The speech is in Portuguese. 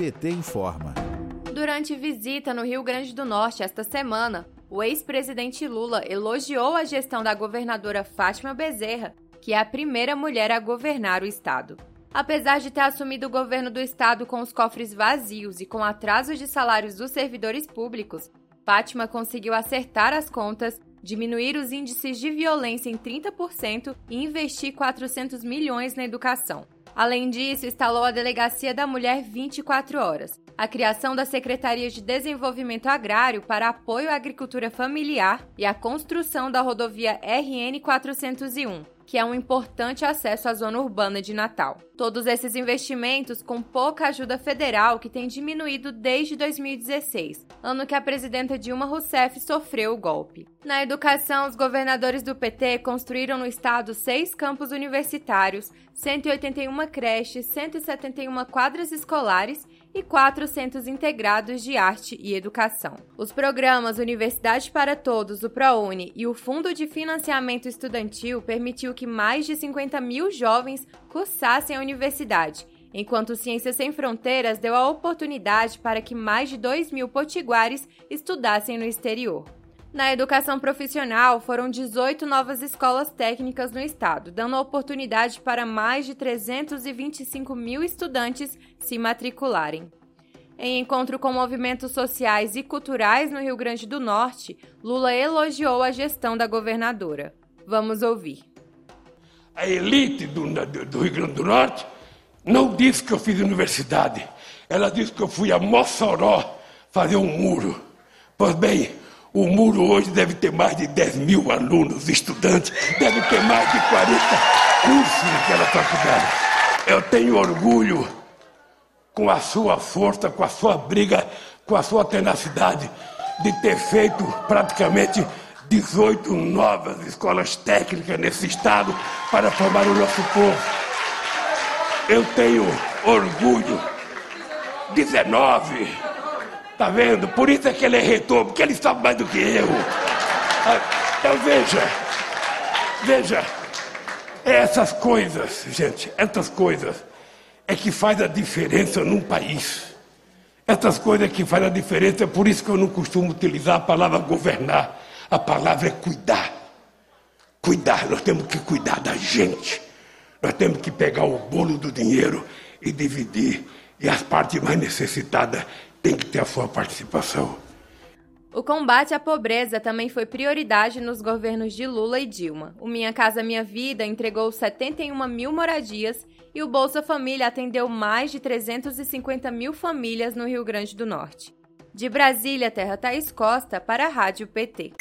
PT informa. Durante visita no Rio Grande do Norte esta semana, o ex-presidente Lula elogiou a gestão da governadora Fátima Bezerra, que é a primeira mulher a governar o estado. Apesar de ter assumido o governo do estado com os cofres vazios e com atrasos de salários dos servidores públicos, Fátima conseguiu acertar as contas, diminuir os índices de violência em 30% e investir 400 milhões na educação. Além disso, instalou a Delegacia da Mulher 24 horas, a criação da Secretaria de Desenvolvimento Agrário para apoio à agricultura familiar e a construção da rodovia RN 401, que é um importante acesso à zona urbana de Natal. Todos esses investimentos com pouca ajuda federal que tem diminuído desde 2016, ano que a presidenta Dilma Rousseff sofreu o golpe. Na educação, os governadores do PT construíram no estado seis campos universitários, 181 creches, 171 quadras escolares e quatro centros integrados de arte e educação. Os programas Universidade para Todos, o ProUni e o Fundo de Financiamento Estudantil permitiu que mais de 50 mil jovens cursassem a universidade, enquanto Ciências Sem Fronteiras deu a oportunidade para que mais de 2 mil potiguares estudassem no exterior. Na educação profissional, foram 18 novas escolas técnicas no estado, dando oportunidade para mais de 325 mil estudantes se matricularem. Em encontro com movimentos sociais e culturais no Rio Grande do Norte, Lula elogiou a gestão da governadora. Vamos ouvir. A elite do, do Rio Grande do Norte não disse que eu fiz universidade. Ela disse que eu fui a Mossoró fazer um muro. Pois bem, o muro hoje deve ter mais de 10 mil alunos, estudantes, deve ter mais de 40 cursos naquela faculdade. Eu tenho orgulho com a sua força, com a sua briga, com a sua tenacidade de ter feito praticamente 18 novas escolas técnicas nesse estado para formar o nosso povo. Eu tenho orgulho. 19 Tá vendo? Por isso é que ele é reitor, porque ele sabe mais do que eu. Então veja, veja, essas coisas, gente, essas coisas é que faz a diferença num país. Essas coisas é que faz a diferença, é por isso que eu não costumo utilizar a palavra governar. A palavra é cuidar. Cuidar, nós temos que cuidar da gente. Nós temos que pegar o bolo do dinheiro e dividir. E as partes mais necessitadas tem que ter a sua participação. O combate à pobreza também foi prioridade nos governos de Lula e Dilma. O Minha Casa Minha Vida entregou 71 mil moradias e o Bolsa Família atendeu mais de 350 mil famílias no Rio Grande do Norte. De Brasília, Terra Thaís Costa, para a Rádio PT.